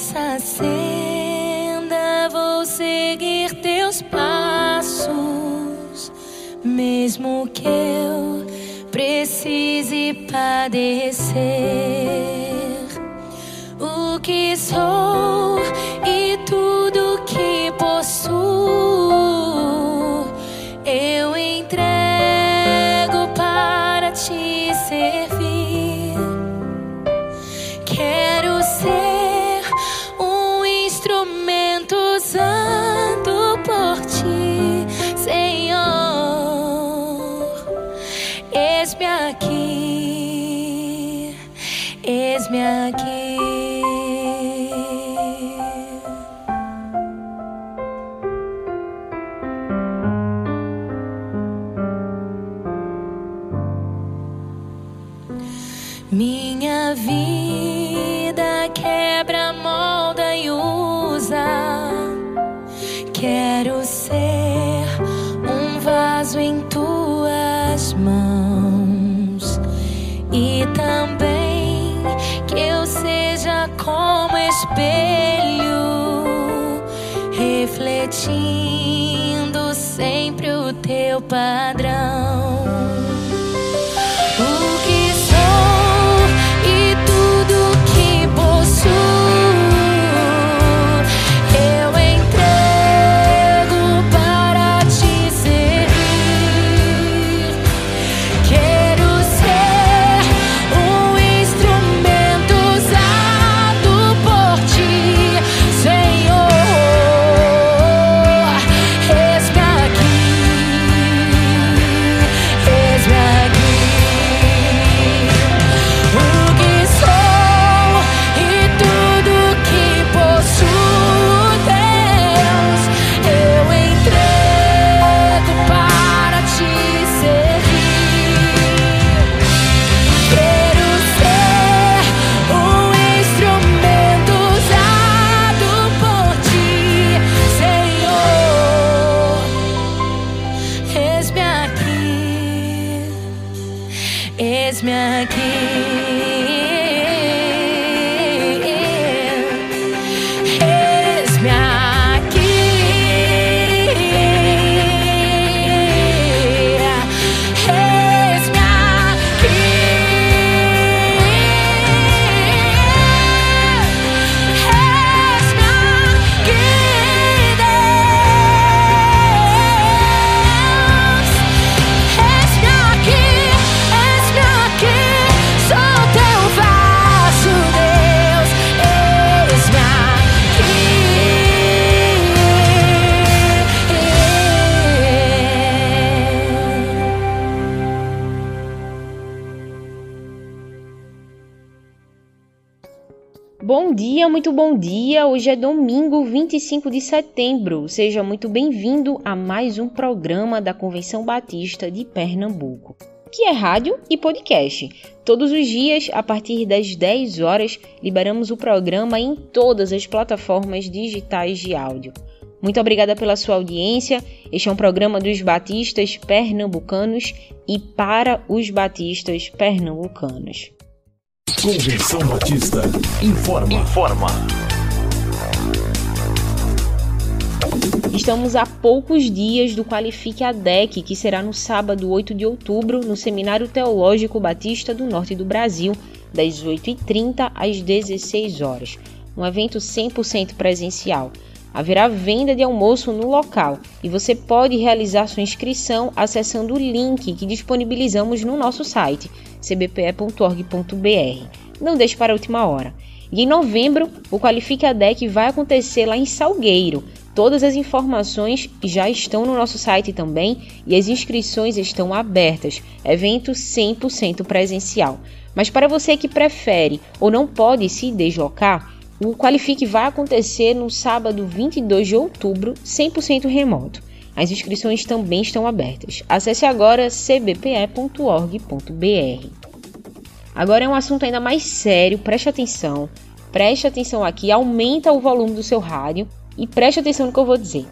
Nessa senda vou seguir teus passos, mesmo que eu precise padecer. O que sou Minha vida quebra, molda e usa. Quero ser um vaso em tuas mãos e também que eu seja como espelho, refletindo sempre o teu padrão. Muito bom dia. Hoje é domingo, 25 de setembro. Seja muito bem-vindo a mais um programa da Convenção Batista de Pernambuco, que é rádio e podcast. Todos os dias, a partir das 10 horas, liberamos o programa em todas as plataformas digitais de áudio. Muito obrigada pela sua audiência. Este é um programa dos batistas pernambucanos e para os batistas pernambucanos. Convenção Batista informa. Informa. Estamos a poucos dias do Qualifique ADEC, que será no sábado 8 de outubro, no Seminário Teológico Batista do Norte do Brasil, das 8h30 às 16 horas. Um evento 100% presencial. Haverá venda de almoço no local e você pode realizar sua inscrição acessando o link que disponibilizamos no nosso site cbpe.org.br. Não deixe para a última hora. E em novembro, o Qualifique a DEC vai acontecer lá em Salgueiro. Todas as informações já estão no nosso site também e as inscrições estão abertas. Evento 100% presencial. Mas para você que prefere ou não pode se deslocar, o Qualifique vai acontecer no sábado 22 de outubro, 100% remoto. As inscrições também estão abertas. Acesse agora cbpe.org.br. Agora é um assunto ainda mais sério, preste atenção. Preste atenção aqui, aumenta o volume do seu rádio e preste atenção no que eu vou dizer.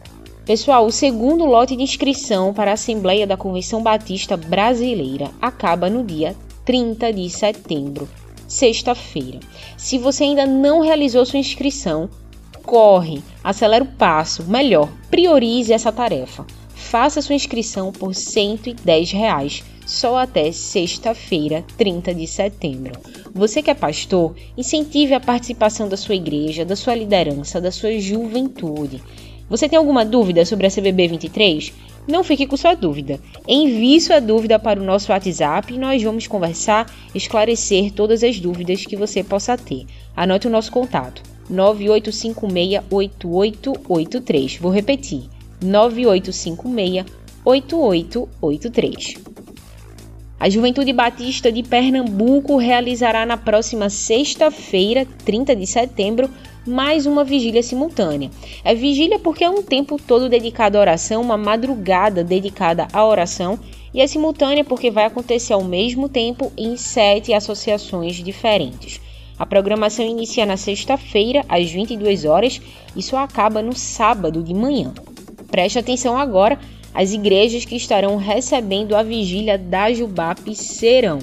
Pessoal, o segundo lote de inscrição para a Assembleia da Convenção Batista Brasileira acaba no dia 30 de setembro sexta-feira. Se você ainda não realizou sua inscrição, corre, acelera o passo, melhor, priorize essa tarefa. Faça sua inscrição por 110 reais, só até sexta-feira, 30 de setembro. Você que é pastor, incentive a participação da sua igreja, da sua liderança, da sua juventude. Você tem alguma dúvida sobre a CBB 23? Não fique com sua dúvida. Envie sua dúvida para o nosso WhatsApp e nós vamos conversar, esclarecer todas as dúvidas que você possa ter. Anote o nosso contato: 98568883. Vou repetir: 98568883. A Juventude Batista de Pernambuco realizará na próxima sexta-feira, 30 de setembro, mais uma vigília simultânea. É vigília porque é um tempo todo dedicado à oração, uma madrugada dedicada à oração, e é simultânea porque vai acontecer ao mesmo tempo em sete associações diferentes. A programação inicia na sexta-feira, às 22 horas, e só acaba no sábado de manhã. Preste atenção agora as igrejas que estarão recebendo a vigília da Jubap serão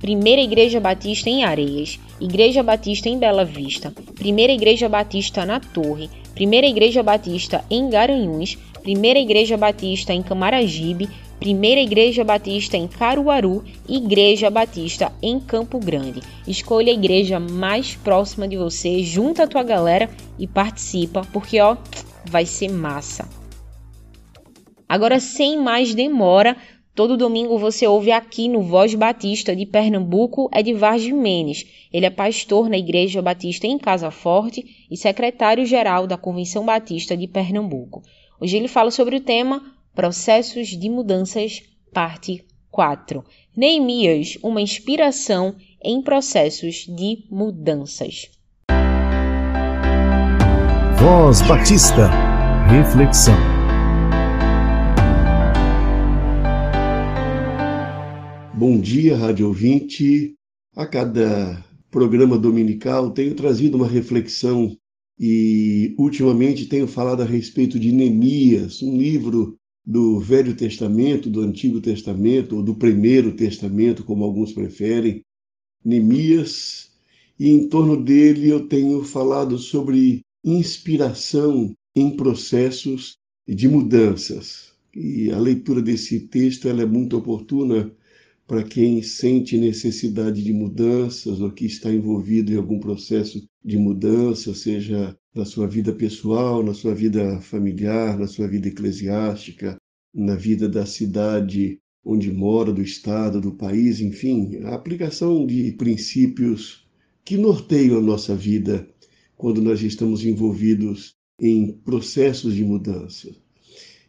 Primeira Igreja Batista em Areias, Igreja Batista em Bela Vista, Primeira Igreja Batista na Torre, Primeira Igreja Batista em Garanhuns, Primeira Igreja Batista em Camaragibe, Primeira Igreja Batista em Caruaru e Igreja Batista em Campo Grande. Escolha a igreja mais próxima de você, junta a tua galera e participa, porque ó, vai ser massa. Agora, sem mais demora, todo domingo você ouve aqui no Voz Batista de Pernambuco Edvar Jimenez. Ele é pastor na Igreja Batista em Casa Forte e secretário-geral da Convenção Batista de Pernambuco. Hoje ele fala sobre o tema Processos de Mudanças, parte 4. Neemias, uma inspiração em processos de mudanças. Voz Batista. Reflexão. Bom dia, rádio ouvinte. A cada programa dominical tenho trazido uma reflexão e ultimamente tenho falado a respeito de Neemias, um livro do Velho Testamento, do Antigo Testamento ou do Primeiro Testamento, como alguns preferem. Neemias, e em torno dele eu tenho falado sobre inspiração em processos de mudanças. E a leitura desse texto ela é muito oportuna para quem sente necessidade de mudanças ou que está envolvido em algum processo de mudança, seja na sua vida pessoal, na sua vida familiar, na sua vida eclesiástica, na vida da cidade onde mora, do estado, do país, enfim, a aplicação de princípios que norteiam a nossa vida quando nós estamos envolvidos em processos de mudança.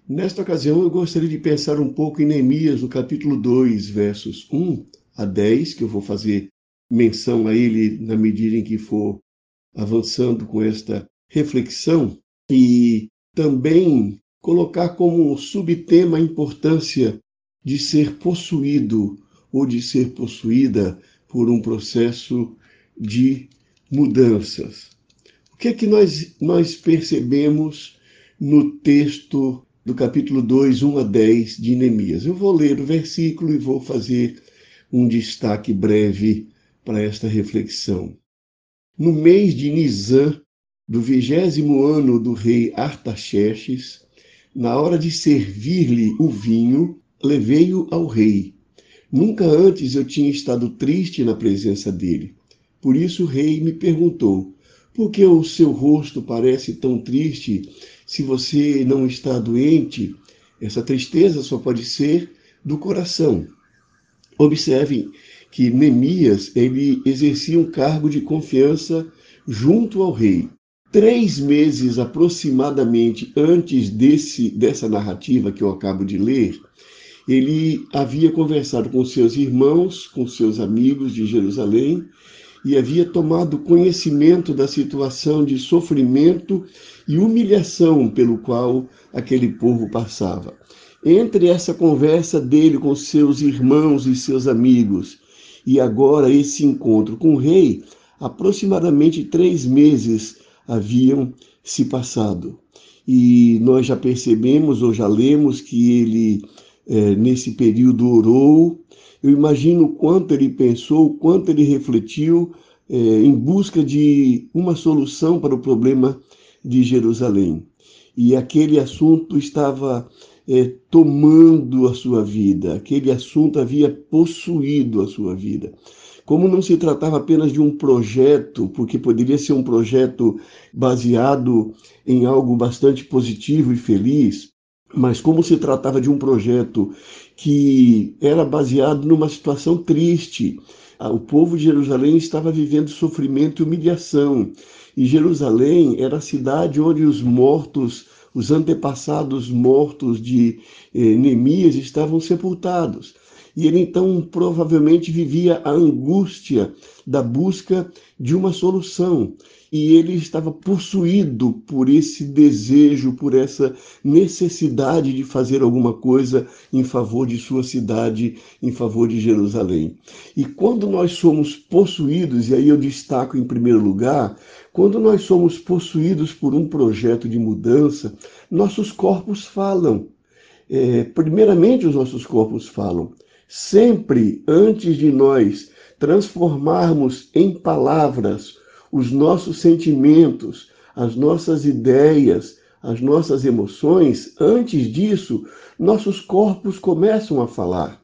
Nesta ocasião, eu gostaria de pensar um pouco em Neemias, no capítulo 2, versos 1 a 10, que eu vou fazer menção a ele na medida em que for avançando com esta reflexão, e também colocar como subtema a importância de ser possuído ou de ser possuída por um processo de mudanças. O que é que nós, nós percebemos no texto do capítulo 2, 1 a 10 de Neemias. Eu vou ler o versículo e vou fazer um destaque breve para esta reflexão. No mês de Nisan, do vigésimo ano do rei Artaxerxes, na hora de servir-lhe o vinho, levei-o ao rei. Nunca antes eu tinha estado triste na presença dele. Por isso o rei me perguntou: Por que o seu rosto parece tão triste se você não está doente? Essa tristeza só pode ser do coração. Observem que Neemias ele exercia um cargo de confiança junto ao rei. Três meses aproximadamente antes desse, dessa narrativa que eu acabo de ler, ele havia conversado com seus irmãos, com seus amigos de Jerusalém, e havia tomado conhecimento da situação de sofrimento e humilhação pelo qual aquele povo passava. Entre essa conversa dele com seus irmãos e seus amigos e agora esse encontro com o rei, aproximadamente três meses haviam se passado. E nós já percebemos ou já lemos que ele, é, nesse período, orou. Eu imagino o quanto ele pensou, o quanto ele refletiu é, em busca de uma solução para o problema de Jerusalém. E aquele assunto estava é, tomando a sua vida, aquele assunto havia possuído a sua vida. Como não se tratava apenas de um projeto, porque poderia ser um projeto baseado em algo bastante positivo e feliz, mas como se tratava de um projeto que era baseado numa situação triste, o povo de Jerusalém estava vivendo sofrimento e humilhação. E Jerusalém era a cidade onde os mortos, os antepassados mortos de eh, Neemias estavam sepultados. E ele então provavelmente vivia a angústia da busca de uma solução. E ele estava possuído por esse desejo, por essa necessidade de fazer alguma coisa em favor de sua cidade, em favor de Jerusalém. E quando nós somos possuídos, e aí eu destaco em primeiro lugar, quando nós somos possuídos por um projeto de mudança, nossos corpos falam. É, primeiramente, os nossos corpos falam. Sempre antes de nós transformarmos em palavras os nossos sentimentos, as nossas ideias, as nossas emoções, antes disso, nossos corpos começam a falar.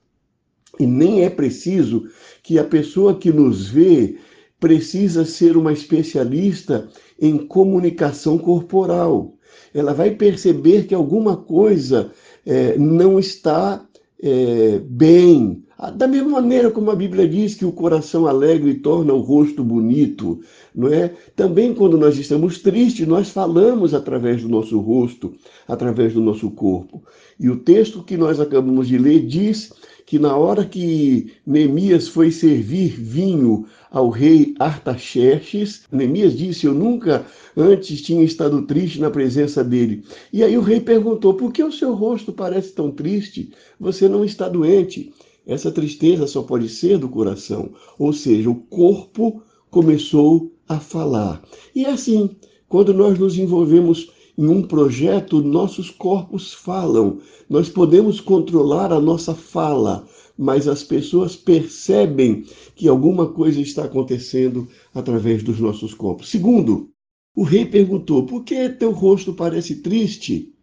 E nem é preciso que a pessoa que nos vê precisa ser uma especialista em comunicação corporal. Ela vai perceber que alguma coisa é, não está é, bem. Da mesma maneira como a Bíblia diz que o coração alegre torna o rosto bonito, não é? Também quando nós estamos tristes, nós falamos através do nosso rosto, através do nosso corpo. E o texto que nós acabamos de ler diz que na hora que Neemias foi servir vinho ao rei Artaxerxes, Neemias disse: Eu nunca antes tinha estado triste na presença dele. E aí o rei perguntou: Por que o seu rosto parece tão triste? Você não está doente. Essa tristeza só pode ser do coração, ou seja, o corpo começou a falar. E é assim, quando nós nos envolvemos em um projeto, nossos corpos falam. Nós podemos controlar a nossa fala, mas as pessoas percebem que alguma coisa está acontecendo através dos nossos corpos. Segundo, o rei perguntou: Por que teu rosto parece triste?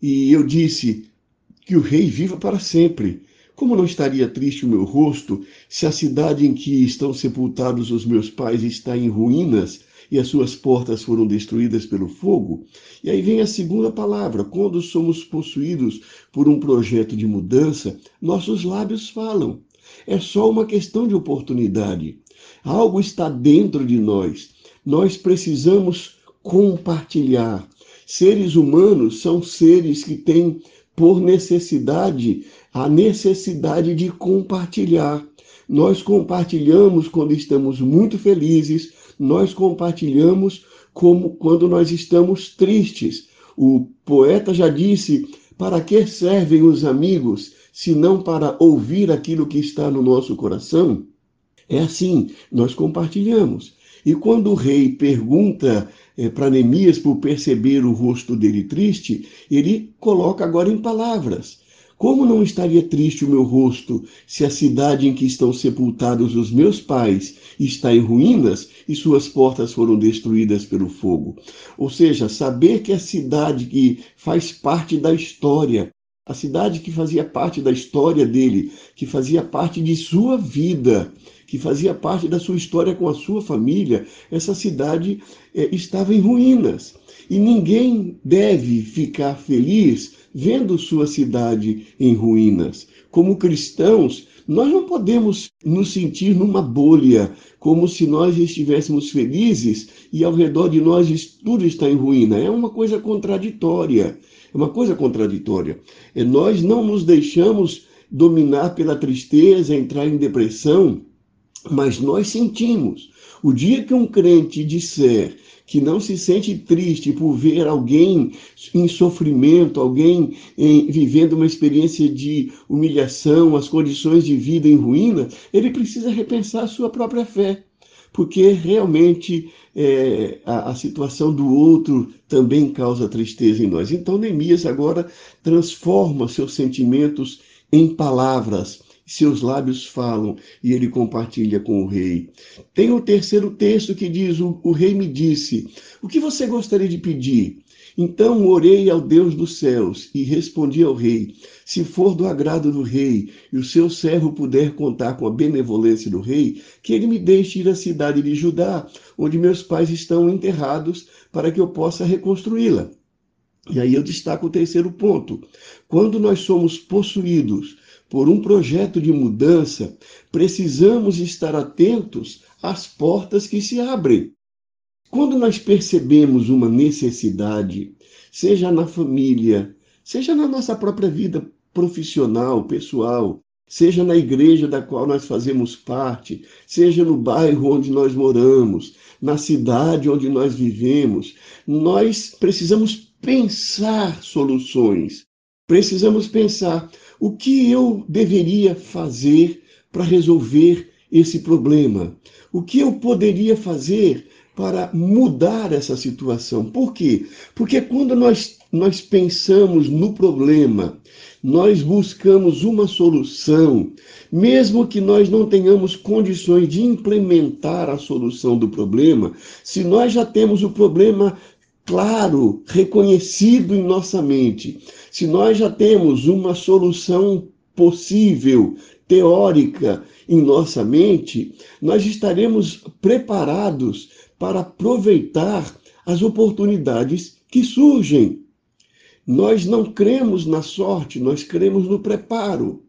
E eu disse: Que o rei viva para sempre. Como não estaria triste o meu rosto se a cidade em que estão sepultados os meus pais está em ruínas e as suas portas foram destruídas pelo fogo. E aí vem a segunda palavra: quando somos possuídos por um projeto de mudança, nossos lábios falam. É só uma questão de oportunidade. Algo está dentro de nós. Nós precisamos compartilhar. Seres humanos são seres que têm por necessidade a necessidade de compartilhar. Nós compartilhamos quando estamos muito felizes, nós compartilhamos como quando nós estamos tristes. O poeta já disse: para que servem os amigos, se não para ouvir aquilo que está no nosso coração? É assim, nós compartilhamos. E quando o rei pergunta é, para Neemias por perceber o rosto dele triste, ele coloca agora em palavras. Como não estaria triste o meu rosto se a cidade em que estão sepultados os meus pais está em ruínas e suas portas foram destruídas pelo fogo? Ou seja, saber que a cidade que faz parte da história, a cidade que fazia parte da história dele, que fazia parte de sua vida, que fazia parte da sua história com a sua família, essa cidade é, estava em ruínas. E ninguém deve ficar feliz vendo sua cidade em ruínas. Como cristãos, nós não podemos nos sentir numa bolha, como se nós estivéssemos felizes e ao redor de nós tudo está em ruína. É uma coisa contraditória. É uma coisa contraditória. É, nós não nos deixamos dominar pela tristeza, entrar em depressão, mas nós sentimos. O dia que um crente disser que não se sente triste por ver alguém em sofrimento, alguém em, vivendo uma experiência de humilhação, as condições de vida em ruína, ele precisa repensar a sua própria fé porque realmente é, a, a, situação do outro também causa tristeza em nós. Então, Neemias agora transforma seus sentimentos em palavras. Seus lábios falam e ele compartilha com o rei. Tem o terceiro texto que diz: o, o rei me disse, o que você gostaria de pedir? Então orei ao Deus dos céus e respondi ao rei: Se for do agrado do rei e o seu servo puder contar com a benevolência do rei, que ele me deixe ir à cidade de Judá, onde meus pais estão enterrados, para que eu possa reconstruí-la. E aí eu destaco o terceiro ponto. Quando nós somos possuídos por um projeto de mudança, precisamos estar atentos às portas que se abrem. Quando nós percebemos uma necessidade, seja na família, seja na nossa própria vida profissional, pessoal, seja na igreja da qual nós fazemos parte, seja no bairro onde nós moramos, na cidade onde nós vivemos, nós precisamos pensar soluções. Precisamos pensar o que eu deveria fazer para resolver esse problema? O que eu poderia fazer para mudar essa situação. Por quê? Porque quando nós, nós pensamos no problema, nós buscamos uma solução, mesmo que nós não tenhamos condições de implementar a solução do problema, se nós já temos o problema claro, reconhecido em nossa mente, se nós já temos uma solução possível, teórica em nossa mente, nós estaremos preparados para aproveitar as oportunidades que surgem. Nós não cremos na sorte, nós cremos no preparo.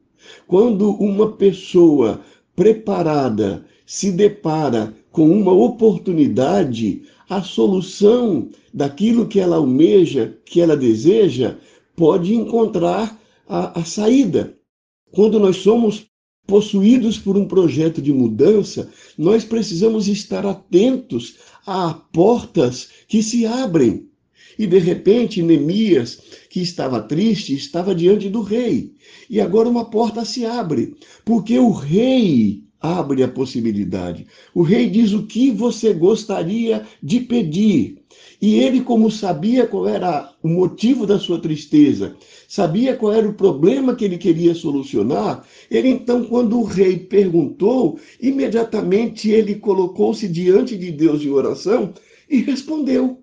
Quando uma pessoa preparada se depara com uma oportunidade, a solução daquilo que ela almeja, que ela deseja, pode encontrar a, a saída. Quando nós somos possuídos por um projeto de mudança, nós precisamos estar atentos a portas que se abrem. E de repente, Neemias, que estava triste, estava diante do rei. E agora uma porta se abre, porque o rei abre a possibilidade. O rei diz o que você gostaria de pedir. E ele, como sabia qual era o motivo da sua tristeza, sabia qual era o problema que ele queria solucionar, ele então, quando o rei perguntou, imediatamente ele colocou-se diante de Deus em oração e respondeu.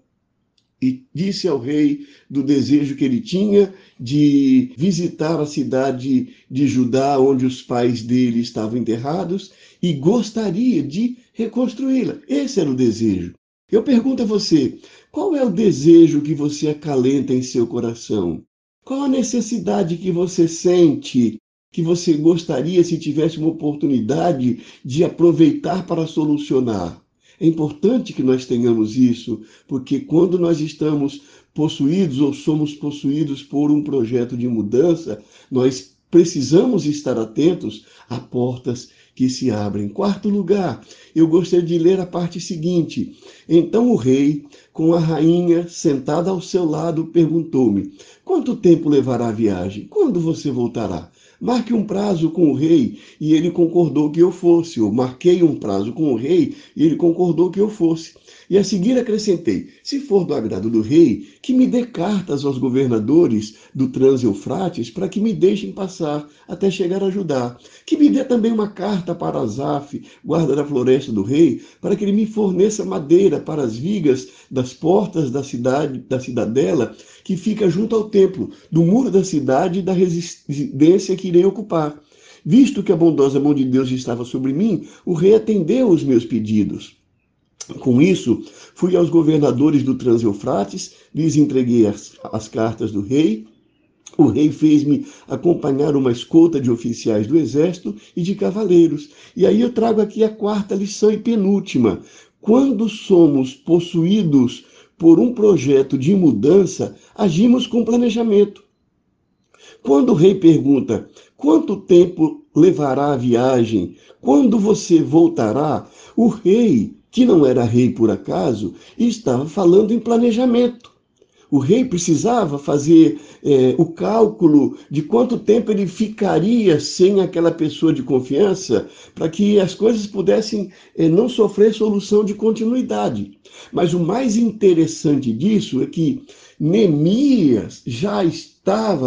E disse ao rei do desejo que ele tinha de visitar a cidade de Judá, onde os pais dele estavam enterrados, e gostaria de reconstruí-la. Esse era o desejo. Eu pergunto a você: qual é o desejo que você acalenta em seu coração? Qual a necessidade que você sente, que você gostaria, se tivesse uma oportunidade, de aproveitar para solucionar? É importante que nós tenhamos isso, porque quando nós estamos possuídos ou somos possuídos por um projeto de mudança, nós precisamos estar atentos a portas que se abrem. Quarto lugar, eu gostaria de ler a parte seguinte. Então o rei, com a rainha sentada ao seu lado, perguntou-me: Quanto tempo levará a viagem? Quando você voltará? Marque um prazo com o rei e ele concordou que eu fosse. Eu marquei um prazo com o rei e ele concordou que eu fosse. E a seguir acrescentei: se for do agrado do rei, que me dê cartas aos governadores do Trans-Eufrates para que me deixem passar até chegar a Judá. Que me dê também uma carta para Azaf, guarda da floresta do rei, para que ele me forneça madeira para as vigas das portas da cidade, da cidadela, que fica junto ao templo, do muro da cidade e da residência que irei ocupar. Visto que a bondosa mão de Deus estava sobre mim, o rei atendeu os meus pedidos. Com isso, fui aos governadores do Transeufrates, lhes entreguei as, as cartas do rei. O rei fez-me acompanhar uma escolta de oficiais do exército e de cavaleiros. E aí eu trago aqui a quarta lição e penúltima. Quando somos possuídos por um projeto de mudança, agimos com planejamento. Quando o rei pergunta quanto tempo levará a viagem, quando você voltará, o rei que não era rei por acaso, e estava falando em planejamento. O rei precisava fazer é, o cálculo de quanto tempo ele ficaria sem aquela pessoa de confiança para que as coisas pudessem é, não sofrer solução de continuidade. Mas o mais interessante disso é que Neemias já estava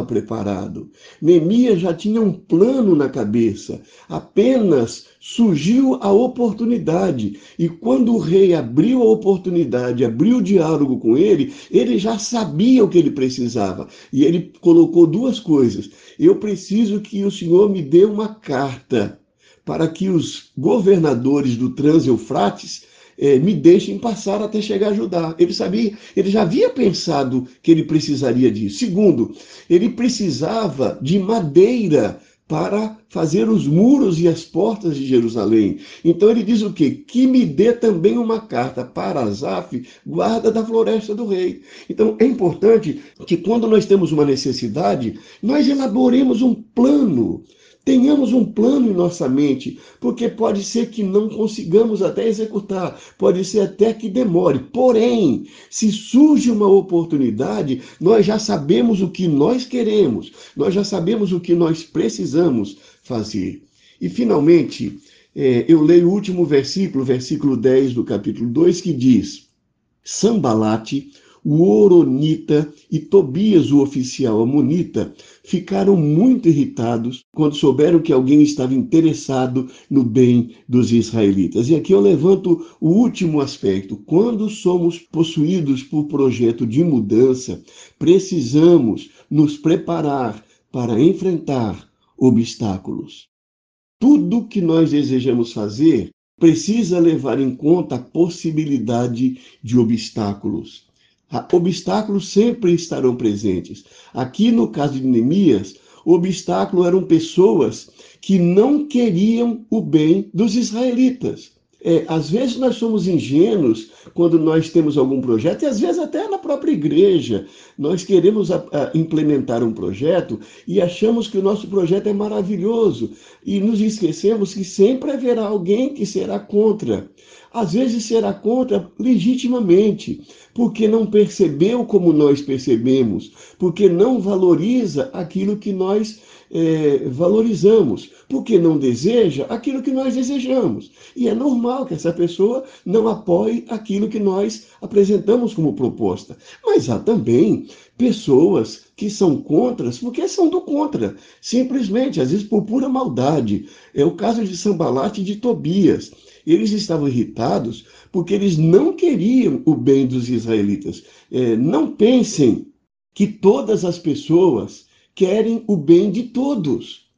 preparado. Neemias já tinha um plano na cabeça. Apenas surgiu a oportunidade. E quando o rei abriu a oportunidade, abriu o diálogo com ele, ele já sabia o que ele precisava. E ele colocou duas coisas. Eu preciso que o senhor me dê uma carta para que os governadores do Trans-Eufrates é, me deixem passar até chegar a Judá. Ele sabia, ele já havia pensado que ele precisaria disso. Segundo, ele precisava de madeira para fazer os muros e as portas de Jerusalém. Então ele diz o quê? Que me dê também uma carta para Asaf, guarda da floresta do rei. Então é importante que quando nós temos uma necessidade, nós elaboremos um plano Tenhamos um plano em nossa mente, porque pode ser que não consigamos até executar, pode ser até que demore. Porém, se surge uma oportunidade, nós já sabemos o que nós queremos, nós já sabemos o que nós precisamos fazer. E, finalmente, é, eu leio o último versículo, versículo 10 do capítulo 2, que diz: Sambalate o Oronita e Tobias, o oficial amonita, ficaram muito irritados quando souberam que alguém estava interessado no bem dos israelitas. E aqui eu levanto o último aspecto. Quando somos possuídos por projeto de mudança, precisamos nos preparar para enfrentar obstáculos. Tudo que nós desejamos fazer precisa levar em conta a possibilidade de obstáculos. Obstáculos sempre estarão presentes. Aqui no caso de Neemias, o obstáculo eram pessoas que não queriam o bem dos israelitas. É, às vezes nós somos ingênuos quando nós temos algum projeto, e às vezes até na própria igreja, nós queremos a, a implementar um projeto e achamos que o nosso projeto é maravilhoso e nos esquecemos que sempre haverá alguém que será contra. Às vezes será contra legitimamente, porque não percebeu como nós percebemos, porque não valoriza aquilo que nós é, valorizamos, porque não deseja aquilo que nós desejamos. E é normal que essa pessoa não apoie aquilo que nós apresentamos como proposta. Mas há também pessoas que são contras porque são do contra, simplesmente, às vezes por pura maldade. É o caso de Sambalate e de Tobias. Eles estavam irritados porque eles não queriam o bem dos israelitas. É, não pensem que todas as pessoas querem o bem de todos.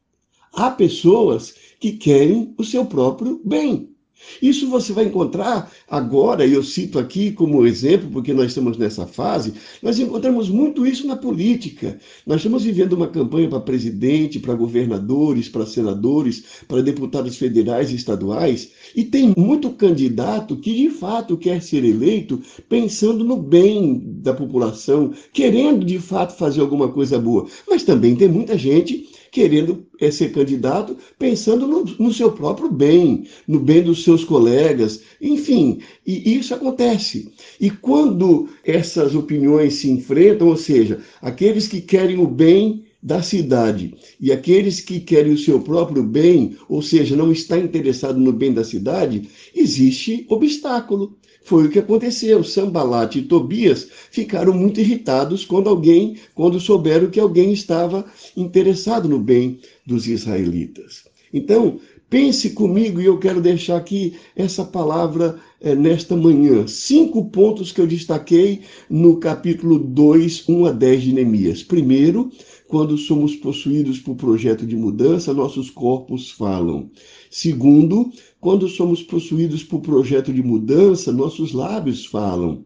Há pessoas que querem o seu próprio bem. Isso você vai encontrar agora, e eu cito aqui como exemplo, porque nós estamos nessa fase, nós encontramos muito isso na política. Nós estamos vivendo uma campanha para presidente, para governadores, para senadores, para deputados federais e estaduais, e tem muito candidato que de fato quer ser eleito pensando no bem da população, querendo de fato fazer alguma coisa boa. Mas também tem muita gente querendo ser candidato pensando no, no, seu próprio bem, no bem dos seus colegas, enfim, e isso acontece. E quando essas opiniões se enfrentam, ou seja, aqueles que querem o bem da cidade e aqueles que querem o seu próprio bem, ou seja, não está interessado no bem da cidade, existe obstáculo. Foi o que aconteceu. Sambalat e Tobias ficaram muito irritados quando alguém, quando souberam que alguém estava interessado no bem dos israelitas. Então, Pense comigo e eu quero deixar aqui essa palavra é, nesta manhã. Cinco pontos que eu destaquei no capítulo 2, 1 a 10 de Neemias. Primeiro, quando somos possuídos por projeto de mudança, nossos corpos falam. Segundo, quando somos possuídos por projeto de mudança, nossos lábios falam.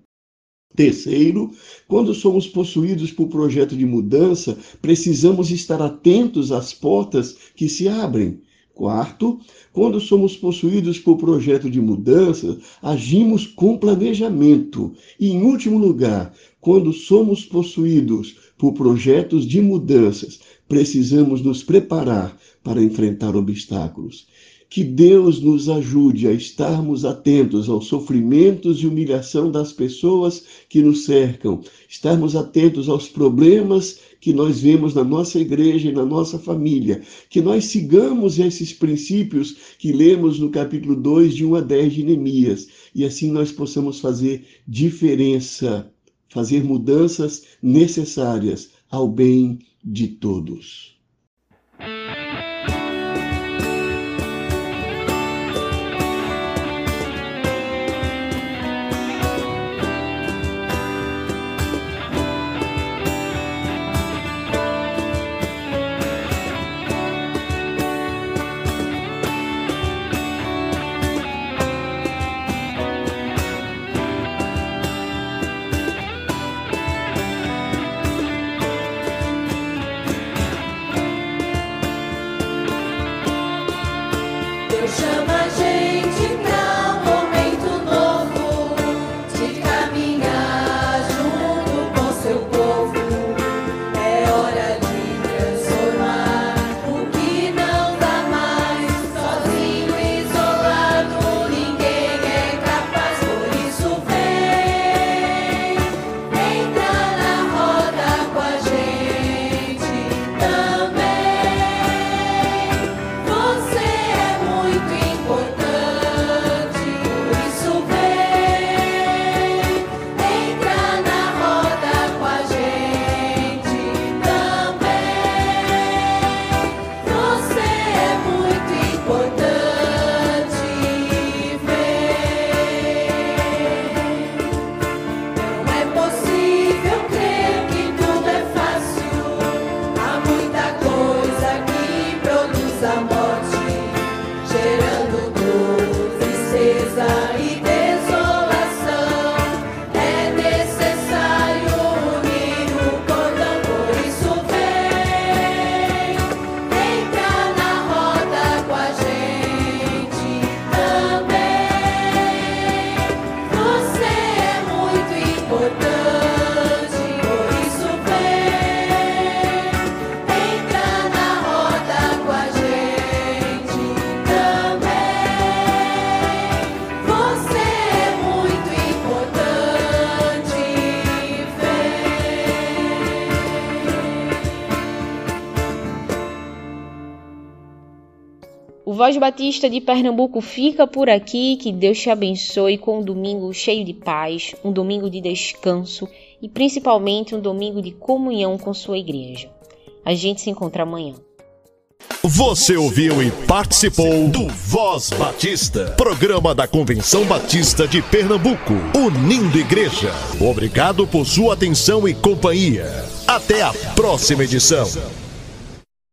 Terceiro, quando somos possuídos por projeto de mudança, precisamos estar atentos às portas que se abrem. Quarto, quando somos possuídos por projeto de mudança, agimos com planejamento. E, em último lugar, quando somos possuídos por projetos de mudanças, precisamos nos preparar para enfrentar obstáculos. Que Deus nos ajude a estarmos atentos aos sofrimentos e humilhação das pessoas que nos cercam, estarmos atentos aos problemas que nós vemos na nossa igreja e na nossa família, que nós sigamos esses princípios que lemos no capítulo 2, de 1 a 10 de Neemias, e assim nós possamos fazer diferença, fazer mudanças necessárias ao bem de todos. Voz Batista de Pernambuco fica por aqui. Que Deus te abençoe com um domingo cheio de paz, um domingo de descanso e principalmente um domingo de comunhão com sua igreja. A gente se encontra amanhã. Você ouviu e participou do Voz Batista, programa da Convenção Batista de Pernambuco, unindo igreja. Obrigado por sua atenção e companhia. Até a próxima edição.